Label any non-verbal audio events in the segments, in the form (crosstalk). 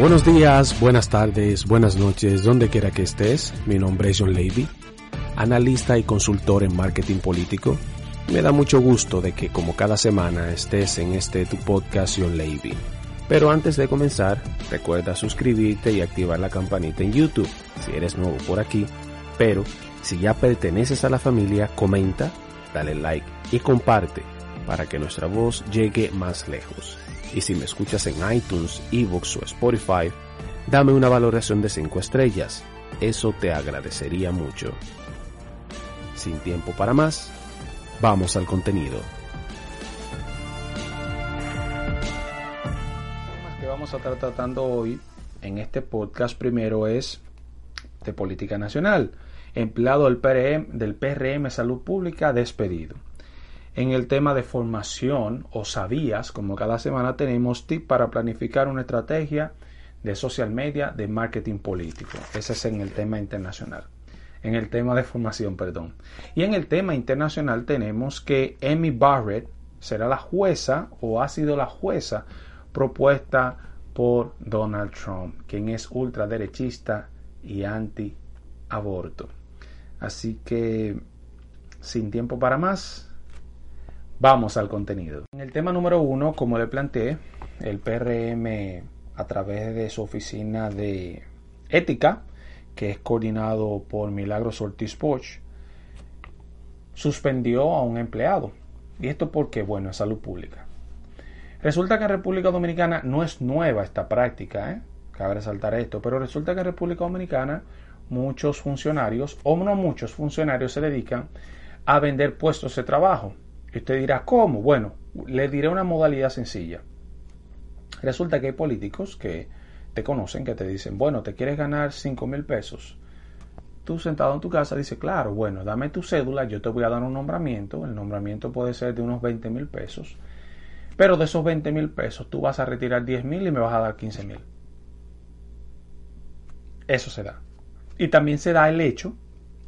Buenos días, buenas tardes, buenas noches, donde quiera que estés. Mi nombre es John Levy, analista y consultor en marketing político. Me da mucho gusto de que como cada semana estés en este tu podcast John Levy. Pero antes de comenzar, recuerda suscribirte y activar la campanita en YouTube si eres nuevo por aquí. Pero si ya perteneces a la familia, comenta, dale like y comparte para que nuestra voz llegue más lejos. Y si me escuchas en iTunes, eBooks o Spotify, dame una valoración de 5 estrellas. Eso te agradecería mucho. Sin tiempo para más, vamos al contenido. que vamos a estar tratando hoy en este podcast primero es de política nacional. Empleado del PRM, del PRM Salud Pública despedido. En el tema de formación o sabías, como cada semana tenemos tips para planificar una estrategia de social media de marketing político. Ese es en el tema internacional en el tema de formación, perdón. Y en el tema internacional tenemos que Amy Barrett será la jueza o ha sido la jueza propuesta por Donald Trump, quien es ultraderechista y anti-aborto. Así que, sin tiempo para más, vamos al contenido. En el tema número uno, como le planteé, el PRM a través de su oficina de ética que es coordinado por Milagros Ortiz Poch, suspendió a un empleado. ¿Y esto porque Bueno, es salud pública. Resulta que en República Dominicana no es nueva esta práctica, ¿eh? cabe resaltar esto, pero resulta que en República Dominicana muchos funcionarios, o no muchos funcionarios, se dedican a vender puestos de trabajo. Y usted dirá, ¿cómo? Bueno, le diré una modalidad sencilla. Resulta que hay políticos que te conocen, que te dicen, bueno, ¿te quieres ganar 5 mil pesos? Tú sentado en tu casa dices, claro, bueno, dame tu cédula, yo te voy a dar un nombramiento, el nombramiento puede ser de unos 20 mil pesos, pero de esos 20 mil pesos tú vas a retirar 10 mil y me vas a dar 15 mil. Eso se da. Y también se da el hecho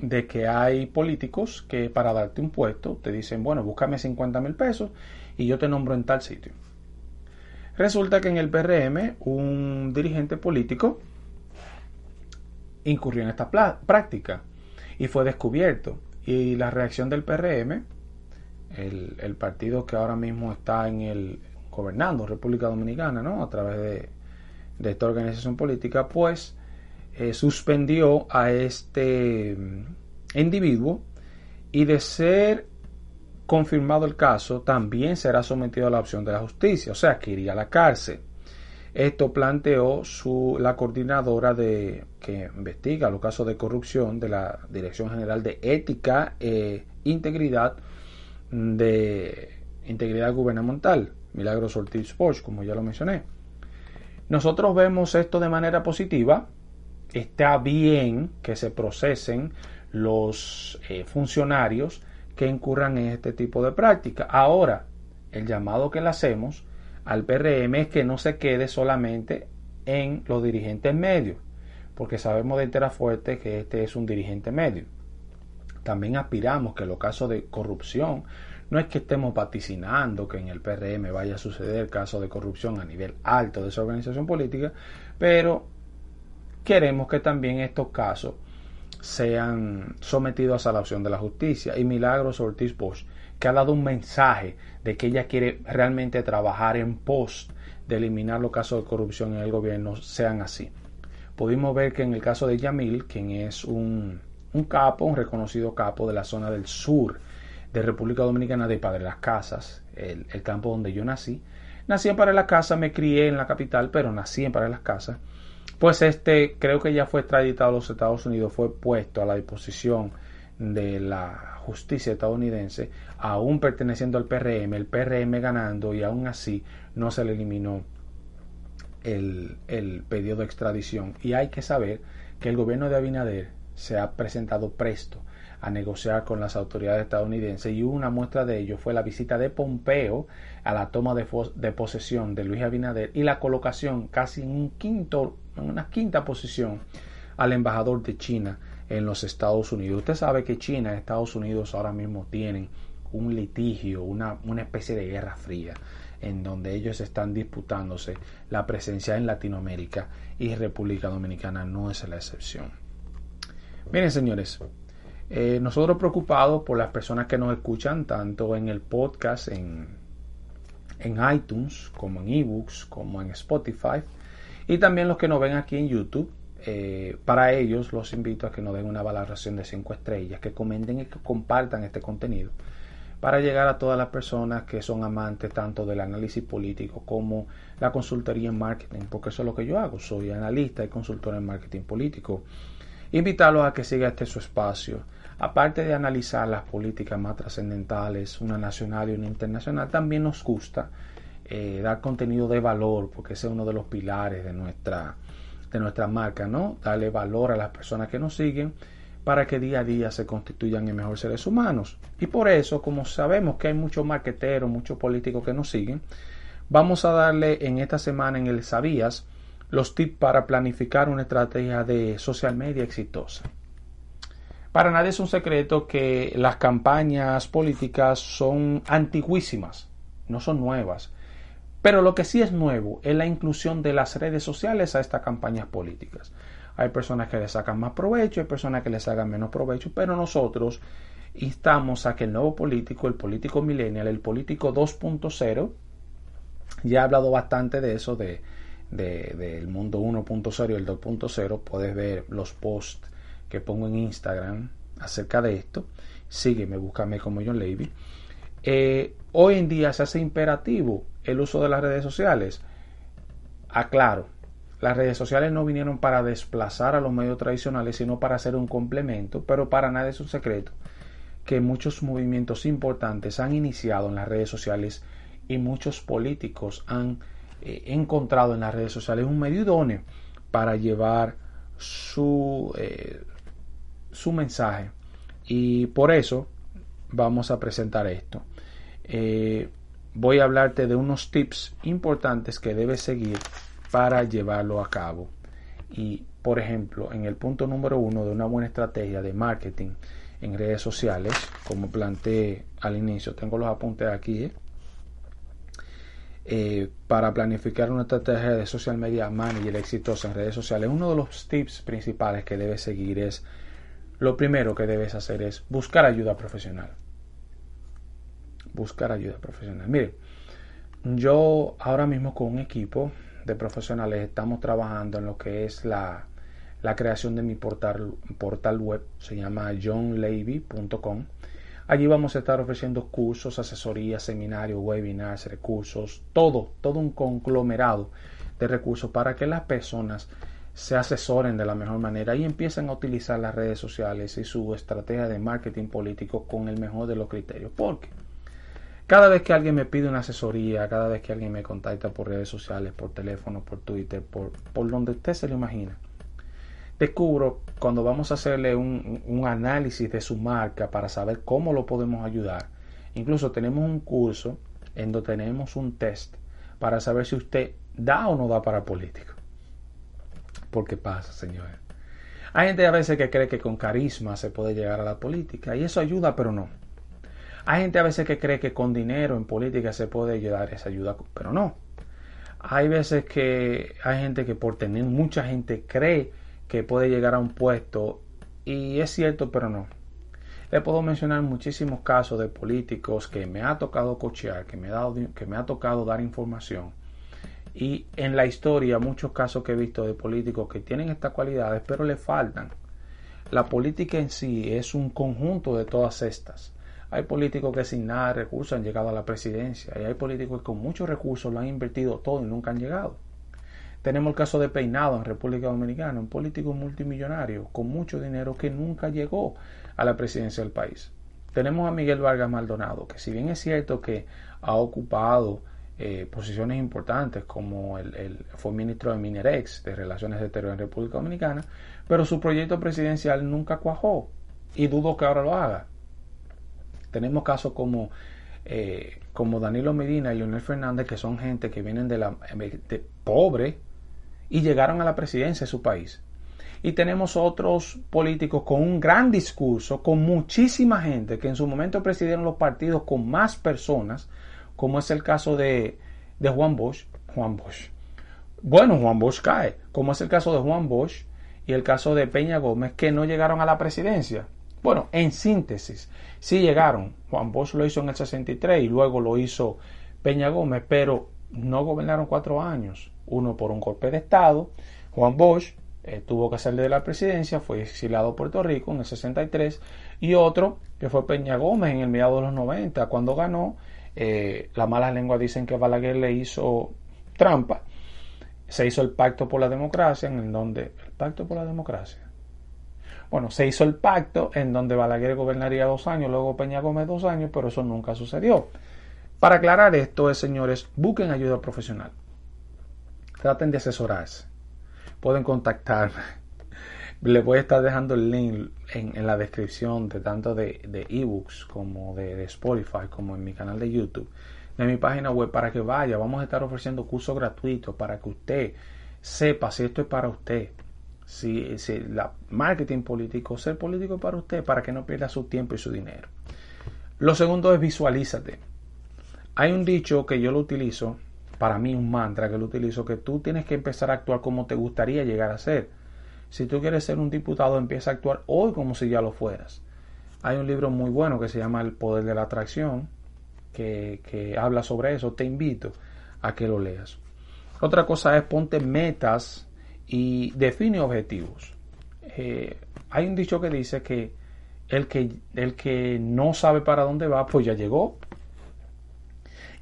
de que hay políticos que para darte un puesto te dicen, bueno, búscame 50 mil pesos y yo te nombro en tal sitio. Resulta que en el PRM un dirigente político incurrió en esta práctica y fue descubierto. Y la reacción del PRM, el, partido que ahora mismo está en el gobernando República Dominicana, ¿no? A través de, esta organización política, pues eh, suspendió a este mm, individuo y de ser confirmado el caso, también será sometido a la opción de la justicia, o sea, que iría a la cárcel. Esto planteó su, la coordinadora de, que investiga los casos de corrupción de la Dirección General de Ética e Integridad de Integridad Gubernamental, Milagros Ortiz Porsche, como ya lo mencioné. Nosotros vemos esto de manera positiva. Está bien que se procesen los eh, funcionarios que incurran en este tipo de práctica. Ahora, el llamado que le hacemos al PRM es que no se quede solamente en los dirigentes medios, porque sabemos de entera fuerte que este es un dirigente medio. También aspiramos que los casos de corrupción, no es que estemos vaticinando que en el PRM vaya a suceder casos de corrupción a nivel alto de esa organización política, pero queremos que también estos casos sean sometidos a la opción de la justicia. Y Milagros Ortiz Bosch, que ha dado un mensaje de que ella quiere realmente trabajar en pos de eliminar los casos de corrupción en el gobierno, sean así. Pudimos ver que en el caso de Yamil, quien es un, un capo, un reconocido capo de la zona del sur de República Dominicana de Padre Las Casas, el, el campo donde yo nací, nací en Padre Las Casas, me crié en la capital, pero nací en Padre Las Casas pues este creo que ya fue extraditado a los Estados Unidos, fue puesto a la disposición de la justicia estadounidense, aún perteneciendo al PRM, el PRM ganando y aún así no se le eliminó el, el pedido de extradición. Y hay que saber que el gobierno de Abinader se ha presentado presto a negociar con las autoridades estadounidenses y una muestra de ello fue la visita de Pompeo a la toma de, de posesión de Luis Abinader y la colocación casi en un quinto en una quinta posición al embajador de China en los Estados Unidos. Usted sabe que China y Estados Unidos ahora mismo tienen un litigio, una, una especie de guerra fría. en donde ellos están disputándose la presencia en Latinoamérica y República Dominicana no es la excepción. Miren señores, eh, nosotros preocupados por las personas que nos escuchan tanto en el podcast, en, en iTunes, como en eBooks, como en Spotify, y también los que nos ven aquí en YouTube. Eh, para ellos los invito a que nos den una valoración de 5 estrellas, que comenten y que compartan este contenido para llegar a todas las personas que son amantes tanto del análisis político como la consultoría en marketing, porque eso es lo que yo hago, soy analista y consultor en marketing político. Invitarlos a que siga este su espacio. Aparte de analizar las políticas más trascendentales, una nacional y una internacional, también nos gusta eh, dar contenido de valor, porque ese es uno de los pilares de nuestra, de nuestra marca, ¿no? Darle valor a las personas que nos siguen para que día a día se constituyan en mejores seres humanos. Y por eso, como sabemos que hay muchos marqueteros, muchos políticos que nos siguen, vamos a darle en esta semana en el Sabías los tips para planificar una estrategia de social media exitosa. Para nadie es un secreto que las campañas políticas son antiguísimas, no son nuevas. Pero lo que sí es nuevo es la inclusión de las redes sociales a estas campañas políticas. Hay personas que le sacan más provecho, hay personas que le sacan menos provecho, pero nosotros instamos a que el nuevo político, el político millennial, el político 2.0, ya he hablado bastante de eso, de, del mundo 1.0 y el 2.0, puedes ver los posts que pongo en Instagram acerca de esto. Sígueme, búscame como John Levy. Eh, hoy en día se hace imperativo el uso de las redes sociales. Aclaro, las redes sociales no vinieron para desplazar a los medios tradicionales, sino para hacer un complemento, pero para nadie es un secreto que muchos movimientos importantes han iniciado en las redes sociales y muchos políticos han eh, encontrado en las redes sociales un medio idóneo para llevar su, eh, su mensaje. Y por eso vamos a presentar esto. Eh, voy a hablarte de unos tips importantes que debes seguir para llevarlo a cabo. Y, por ejemplo, en el punto número uno de una buena estrategia de marketing en redes sociales, como planteé al inicio, tengo los apuntes aquí, ¿eh? Eh, para planificar una estrategia de social media manager exitosa en redes sociales, uno de los tips principales que debes seguir es, lo primero que debes hacer es buscar ayuda profesional. Buscar ayuda profesional. Mire, yo ahora mismo con un equipo de profesionales estamos trabajando en lo que es la, creación de mi portal, portal web, se llama johnlevy.com. Allí vamos a estar ofreciendo cursos, asesorías, seminarios, webinars, recursos, todo, todo un conglomerado de recursos para que las personas se asesoren de la mejor manera y empiecen a utilizar las redes sociales y su estrategia de marketing político con el mejor de los criterios. Porque cada vez que alguien me pide una asesoría, cada vez que alguien me contacta por redes sociales, por teléfono, por Twitter, por, por donde usted se lo imagina, descubro cuando vamos a hacerle un, un, análisis de su marca para saber cómo lo podemos ayudar. Incluso tenemos un curso en donde tenemos un test para saber si usted da o no da para político. ¿Por qué pasa, señores? Hay gente a veces que cree que con carisma se puede llegar a la política y eso ayuda, pero no. Hay gente a veces que cree que con dinero en política se puede ayudar esa ayuda, pero no. Hay veces que hay gente que por tener mucha gente cree que puede llegar a un puesto y es cierto, pero no. Le puedo mencionar muchísimos casos de políticos que me ha tocado cochear, que me, ha dado, que me ha tocado dar información. Y en la historia muchos casos que he visto de políticos que tienen estas cualidades, pero le faltan. La política en sí es un conjunto de todas estas. Hay políticos que sin nada de recursos han llegado a la presidencia y hay políticos que con muchos recursos lo han invertido todo y nunca han llegado. Tenemos el caso de Peinado en República Dominicana, un político multimillonario con mucho dinero que nunca llegó a la presidencia del país. Tenemos a Miguel Vargas Maldonado, que si bien es cierto que ha ocupado eh, posiciones importantes como el, fue ministro de Minerex de Relaciones Exteriores en República Dominicana, pero su proyecto presidencial nunca cuajó y dudo que ahora lo haga. Tenemos casos como, eh, como Danilo Medina y Leonel Fernández, que son gente que vienen de la de pobre y llegaron a la presidencia de su país. Y tenemos otros políticos con un gran discurso, con muchísima gente que en su momento presidieron los partidos con más personas, como es el caso de de Juan Bosch. Juan Bosch. Bueno, Juan Bosch cae, como es el caso de Juan Bosch y el caso de Peña Gómez, que no llegaron a la presidencia. Bueno, en síntesis, sí llegaron. Juan Bosch lo hizo en el 63 y luego lo hizo Peña Gómez, pero no gobernaron cuatro años. Uno por un golpe de Estado. Juan Bosch eh, tuvo que salir de la presidencia, fue exiliado a Puerto Rico en el 63. Y otro que fue Peña Gómez en el mediado de los 90, cuando ganó. Eh, las malas lenguas dicen que Balaguer le hizo trampa. Se hizo el pacto por la democracia, en donde. El pacto por la democracia. Bueno, se hizo el pacto en donde Balaguer gobernaría dos años, luego Peña Gómez dos años, pero eso nunca sucedió. Para aclarar esto, señores, busquen ayuda profesional. Traten de asesorarse. Pueden contactarme. (laughs) Les voy a estar dejando el link en, la descripción de tanto de, ebooks como de, Spotify, como en mi canal de YouTube, de mi página web para que vaya. Vamos a estar ofreciendo cursos gratuitos para que usted sepa si esto es para usted. Si, si la marketing político, ser político para usted, para que no pierda su tiempo y su dinero. Lo segundo es visualízate. Hay un dicho que yo lo utilizo, para mí un mantra que lo utilizo, que tú tienes que empezar a actuar como te gustaría llegar a ser. Si tú quieres ser un diputado, empieza a actuar hoy como si ya lo fueras. Hay un libro muy bueno que se llama El Poder de la Atracción, que, habla sobre eso. Te invito a que lo leas. Otra cosa es ponte metas y define objetivos. Eh, hay un dicho que dice que el, que el que no sabe para dónde va, pues ya llegó.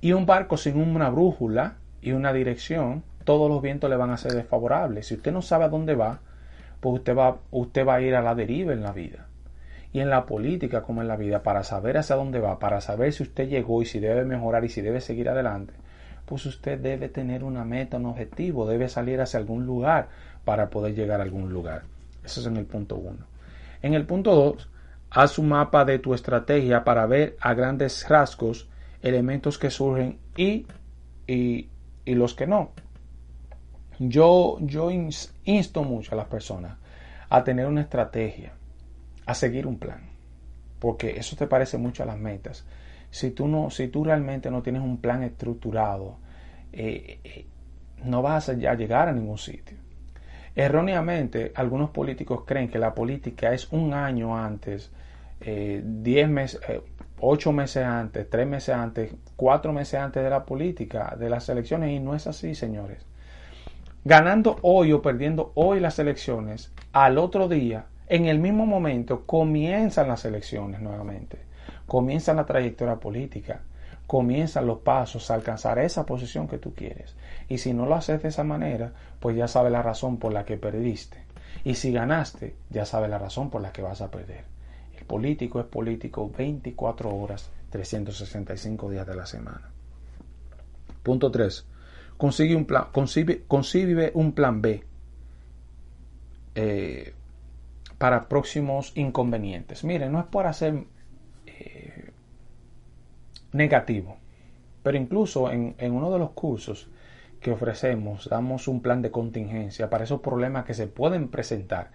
Y un barco sin una brújula y una dirección, todos los vientos le van a ser desfavorables. Si usted no sabe a dónde va, pues usted va, usted va a ir a la deriva en la vida. Y en la política como en la vida, para saber hacia dónde va, para saber si usted llegó y si debe mejorar y si debe seguir adelante, pues usted debe tener una meta, un objetivo, debe salir hacia algún lugar para poder llegar a algún lugar. Eso es en el punto uno. En el punto dos, haz un mapa de tu estrategia para ver a grandes rasgos elementos que surgen y, y, los que no. Yo, yo insto mucho a las personas a tener una estrategia, a seguir un plan, porque eso te parece mucho a las metas. Si tú, no, si tú realmente no tienes un plan estructurado, eh, eh, no vas a llegar a ningún sitio. Erróneamente, algunos políticos creen que la política es un año antes, eh, diez meses, ocho meses antes, tres meses antes, cuatro meses antes de la política, de las elecciones, y no es así, señores. Ganando hoy o perdiendo hoy las elecciones, al otro día, en el mismo momento, comienzan las elecciones nuevamente, comienza la trayectoria política, comienzan los pasos a alcanzar esa posición que tú quieres. Y si no lo haces de esa manera, pues ya sabes la razón por la que perdiste. Y si ganaste, ya sabes la razón por la que vas a perder político es político 24 horas, 365 días de la semana. Punto 3. Consigue un plan, concibe, un plan B eh, para próximos inconvenientes. Miren, no es por hacer negativo, pero incluso en, en uno de los cursos que ofrecemos damos un plan de contingencia para esos problemas que se pueden presentar,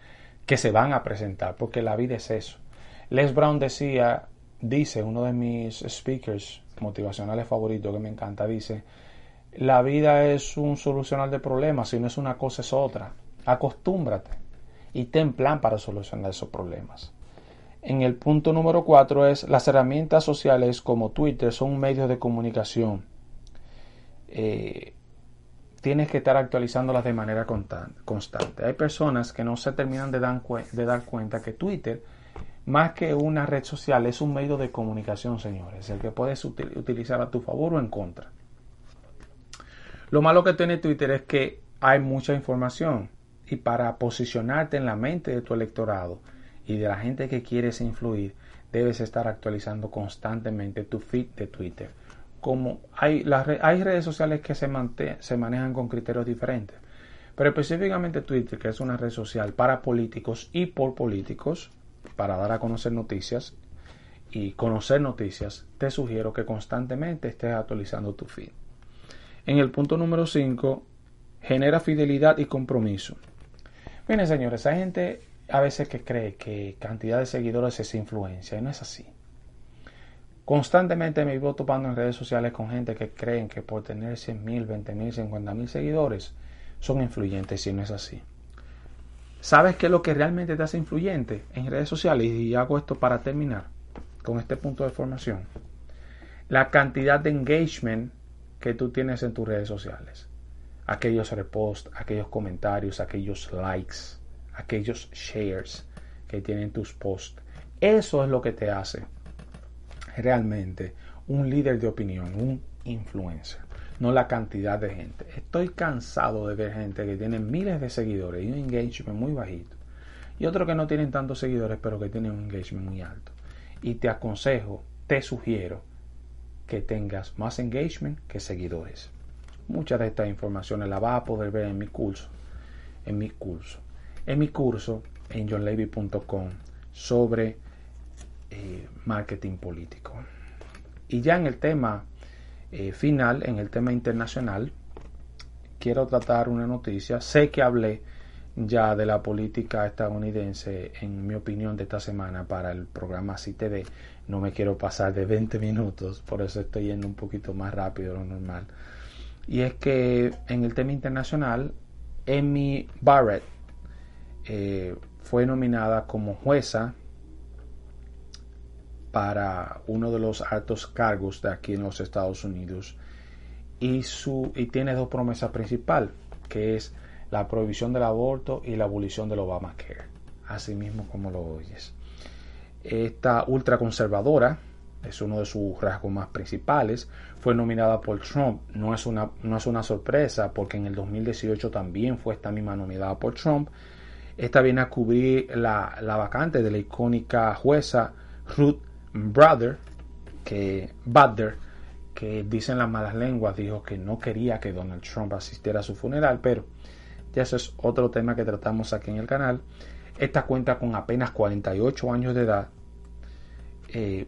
que se van a presentar, porque la vida es eso. Les Brown decía, dice, uno de mis speakers motivacionales favoritos que me encanta, dice, la vida es un solucionar de problemas, si no es una cosa es otra. Acostúmbrate y ten plan para solucionar esos problemas. En el punto número cuatro es las herramientas sociales como Twitter son medios de comunicación. Eh, tienes que estar actualizándolas de manera constante. Hay personas que no se terminan de dar cuenta que Twitter más que una red social, es un medio de comunicación, señores, el que puedes utilizar a tu favor o en contra. Lo malo que tiene Twitter es que hay mucha información y para posicionarte en la mente de tu electorado y de la gente que quieres influir, debes estar actualizando constantemente tu feed de Twitter. Como hay, las, hay redes sociales que se, se manejan con criterios diferentes, pero específicamente Twitter, que es una red social para políticos y por políticos, para dar a conocer noticias y conocer noticias, te sugiero que constantemente estés actualizando tu feed. En el punto número 5, genera fidelidad y compromiso. Miren, señores, hay gente a veces que cree que cantidad de seguidores es influencia y no es así. Constantemente me vivo topando en redes sociales con gente que creen que por tener 100 mil, 20 mil, 50 mil seguidores son influyentes y no es así. ¿Sabes qué es lo que realmente te hace influyente en redes sociales? Y hago esto para terminar con este punto de formación. La cantidad de engagement que tú tienes en tus redes sociales. Aquellos reposts, aquellos comentarios, aquellos likes, aquellos shares que tienen tus posts. Eso es lo que te hace realmente un líder de opinión, un influencer, no la cantidad de gente. Estoy cansado de ver gente que tiene miles de seguidores y un engagement muy bajito. Y otros que no tienen tantos seguidores pero que tienen un engagement muy alto. Y te aconsejo, te sugiero que tengas más engagement que seguidores. Muchas de estas informaciones las vas a poder ver en mi curso. En mi curso. En mi curso en johnlevy.com sobre eh, marketing político. Y ya en el tema eh, final, en el tema internacional, quiero tratar una noticia. Sé que hablé ya de la política estadounidense, en mi opinión, de esta semana para el programa CTV. No me quiero pasar de 20 minutos, por eso estoy yendo un poquito más rápido de lo normal. Y es que en el tema internacional, Emmy Barrett eh, fue nominada como jueza para uno de los altos cargos de aquí en los Estados Unidos y, su, y tiene dos promesas principales, que es la prohibición del aborto y la abolición del Obamacare, así mismo como lo oyes. Esta ultraconservadora es uno de sus rasgos más principales, fue nominada por Trump, no es una, no es una sorpresa porque en el 2018 también fue esta misma nominada por Trump. Esta viene a cubrir la, la vacante de la icónica jueza Ruth Brother, que Butler, que dicen las malas lenguas, dijo que no quería que Donald Trump asistiera a su funeral, pero ya eso es otro tema que tratamos aquí en el canal. Esta cuenta con apenas 48 años de edad. Eh,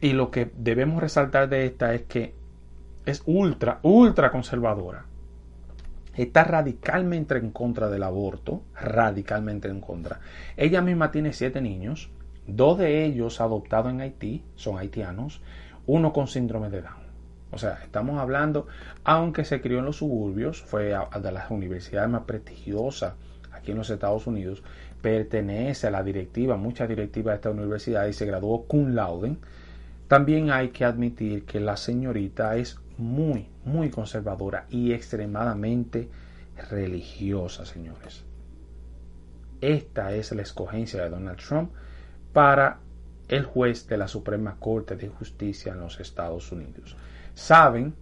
y lo que debemos resaltar de esta es que es ultra, ultra conservadora. Está radicalmente en contra del aborto, radicalmente en contra. Ella misma tiene siete niños, Dos de ellos adoptados en Haití son haitianos, uno con síndrome de Down. O sea, estamos hablando, aunque se crió en los suburbios, fue de las universidades más prestigiosas aquí en los Estados Unidos, pertenece a la directiva, mucha directiva de esta universidad y se graduó cum laude. También hay que admitir que la señorita es muy, muy conservadora y extremadamente religiosa, señores. Esta es la escogencia de Donald Trump para el juez de la Suprema Corte de Justicia en los Estados Unidos. Saben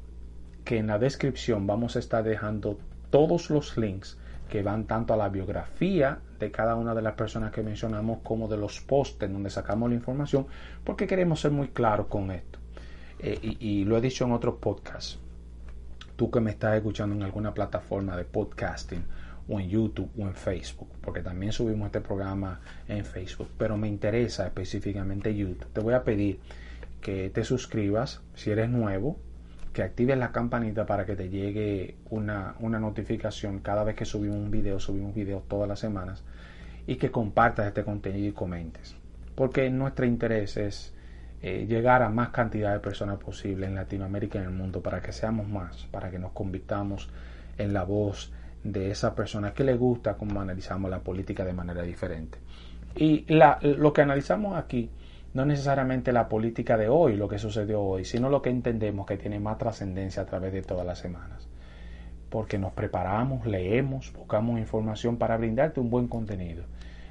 que en la descripción vamos a estar dejando todos los links que van tanto a la biografía de cada una de las personas que mencionamos como de los posts en donde sacamos la información porque queremos ser muy claros con esto. Eh, y, y, lo he dicho en otros podcasts. Tú que me estás escuchando en alguna plataforma de podcasting o en YouTube o en Facebook, porque también subimos este programa en Facebook, pero me interesa específicamente YouTube. Te voy a pedir que te suscribas si eres nuevo, que actives la campanita para que te llegue una, notificación cada vez que subimos un video, subimos videos todas las semanas, y que compartas este contenido y comentes, porque nuestro interés es eh, llegar a más cantidad de personas posible en Latinoamérica y en el mundo para que seamos más, para que nos convirtamos en la voz de esa persona que le gusta cómo analizamos la política de manera diferente. Y lo que analizamos aquí no necesariamente la política de hoy, lo que sucedió hoy, sino lo que entendemos que tiene más trascendencia a través de todas las semanas. Porque nos preparamos, leemos, buscamos información para brindarte un buen contenido.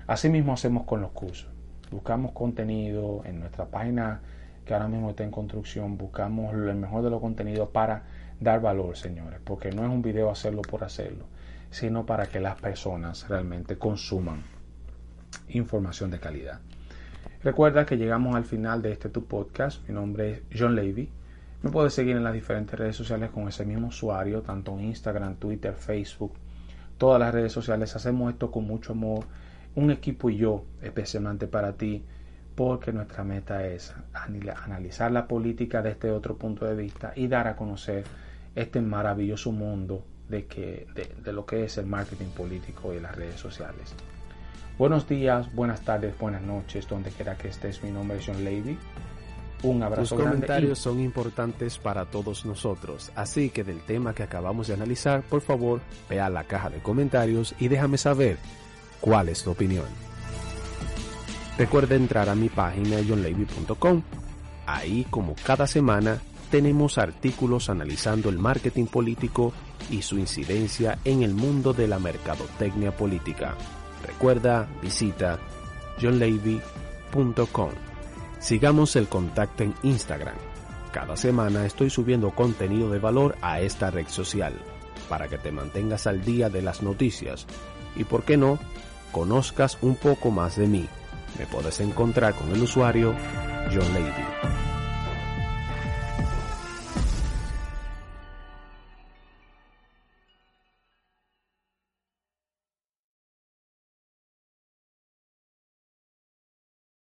Asimismo hacemos con los cursos. Buscamos contenido en nuestra página que ahora mismo está en construcción, buscamos el mejor de los contenidos para dar valor, señores, porque no es un video hacerlo por hacerlo sino para que las personas realmente consuman información de calidad. Recuerda que llegamos al final de este tu podcast. Mi nombre es John Levy. Me puedes seguir en las diferentes redes sociales con ese mismo usuario, tanto en Instagram, Twitter, Facebook, todas las redes sociales. Hacemos esto con mucho amor, un equipo y yo, especialmente para ti, porque nuestra meta es analizar la política desde otro punto de vista y dar a conocer este maravilloso mundo de, que, de, lo que es el marketing político y las redes sociales. Buenos días, buenas tardes, buenas noches, donde quiera que estés. Mi nombre es John Lady. Un abrazo Tus comentarios y- son importantes para todos nosotros, así que del tema que acabamos de analizar, por favor, ve a la caja de comentarios y déjame saber cuál es tu opinión. Recuerda entrar a mi página johnlevy.com. Ahí, como cada semana, tenemos artículos analizando el marketing político y su incidencia en el mundo de la mercadotecnia política. Recuerda, visita johnlevy.com. Sigamos el contacto en Instagram. Cada semana estoy subiendo contenido de valor a esta red social para que te mantengas al día de las noticias y, por qué no, conozcas un poco más de mí. Me puedes encontrar con el usuario John Lady.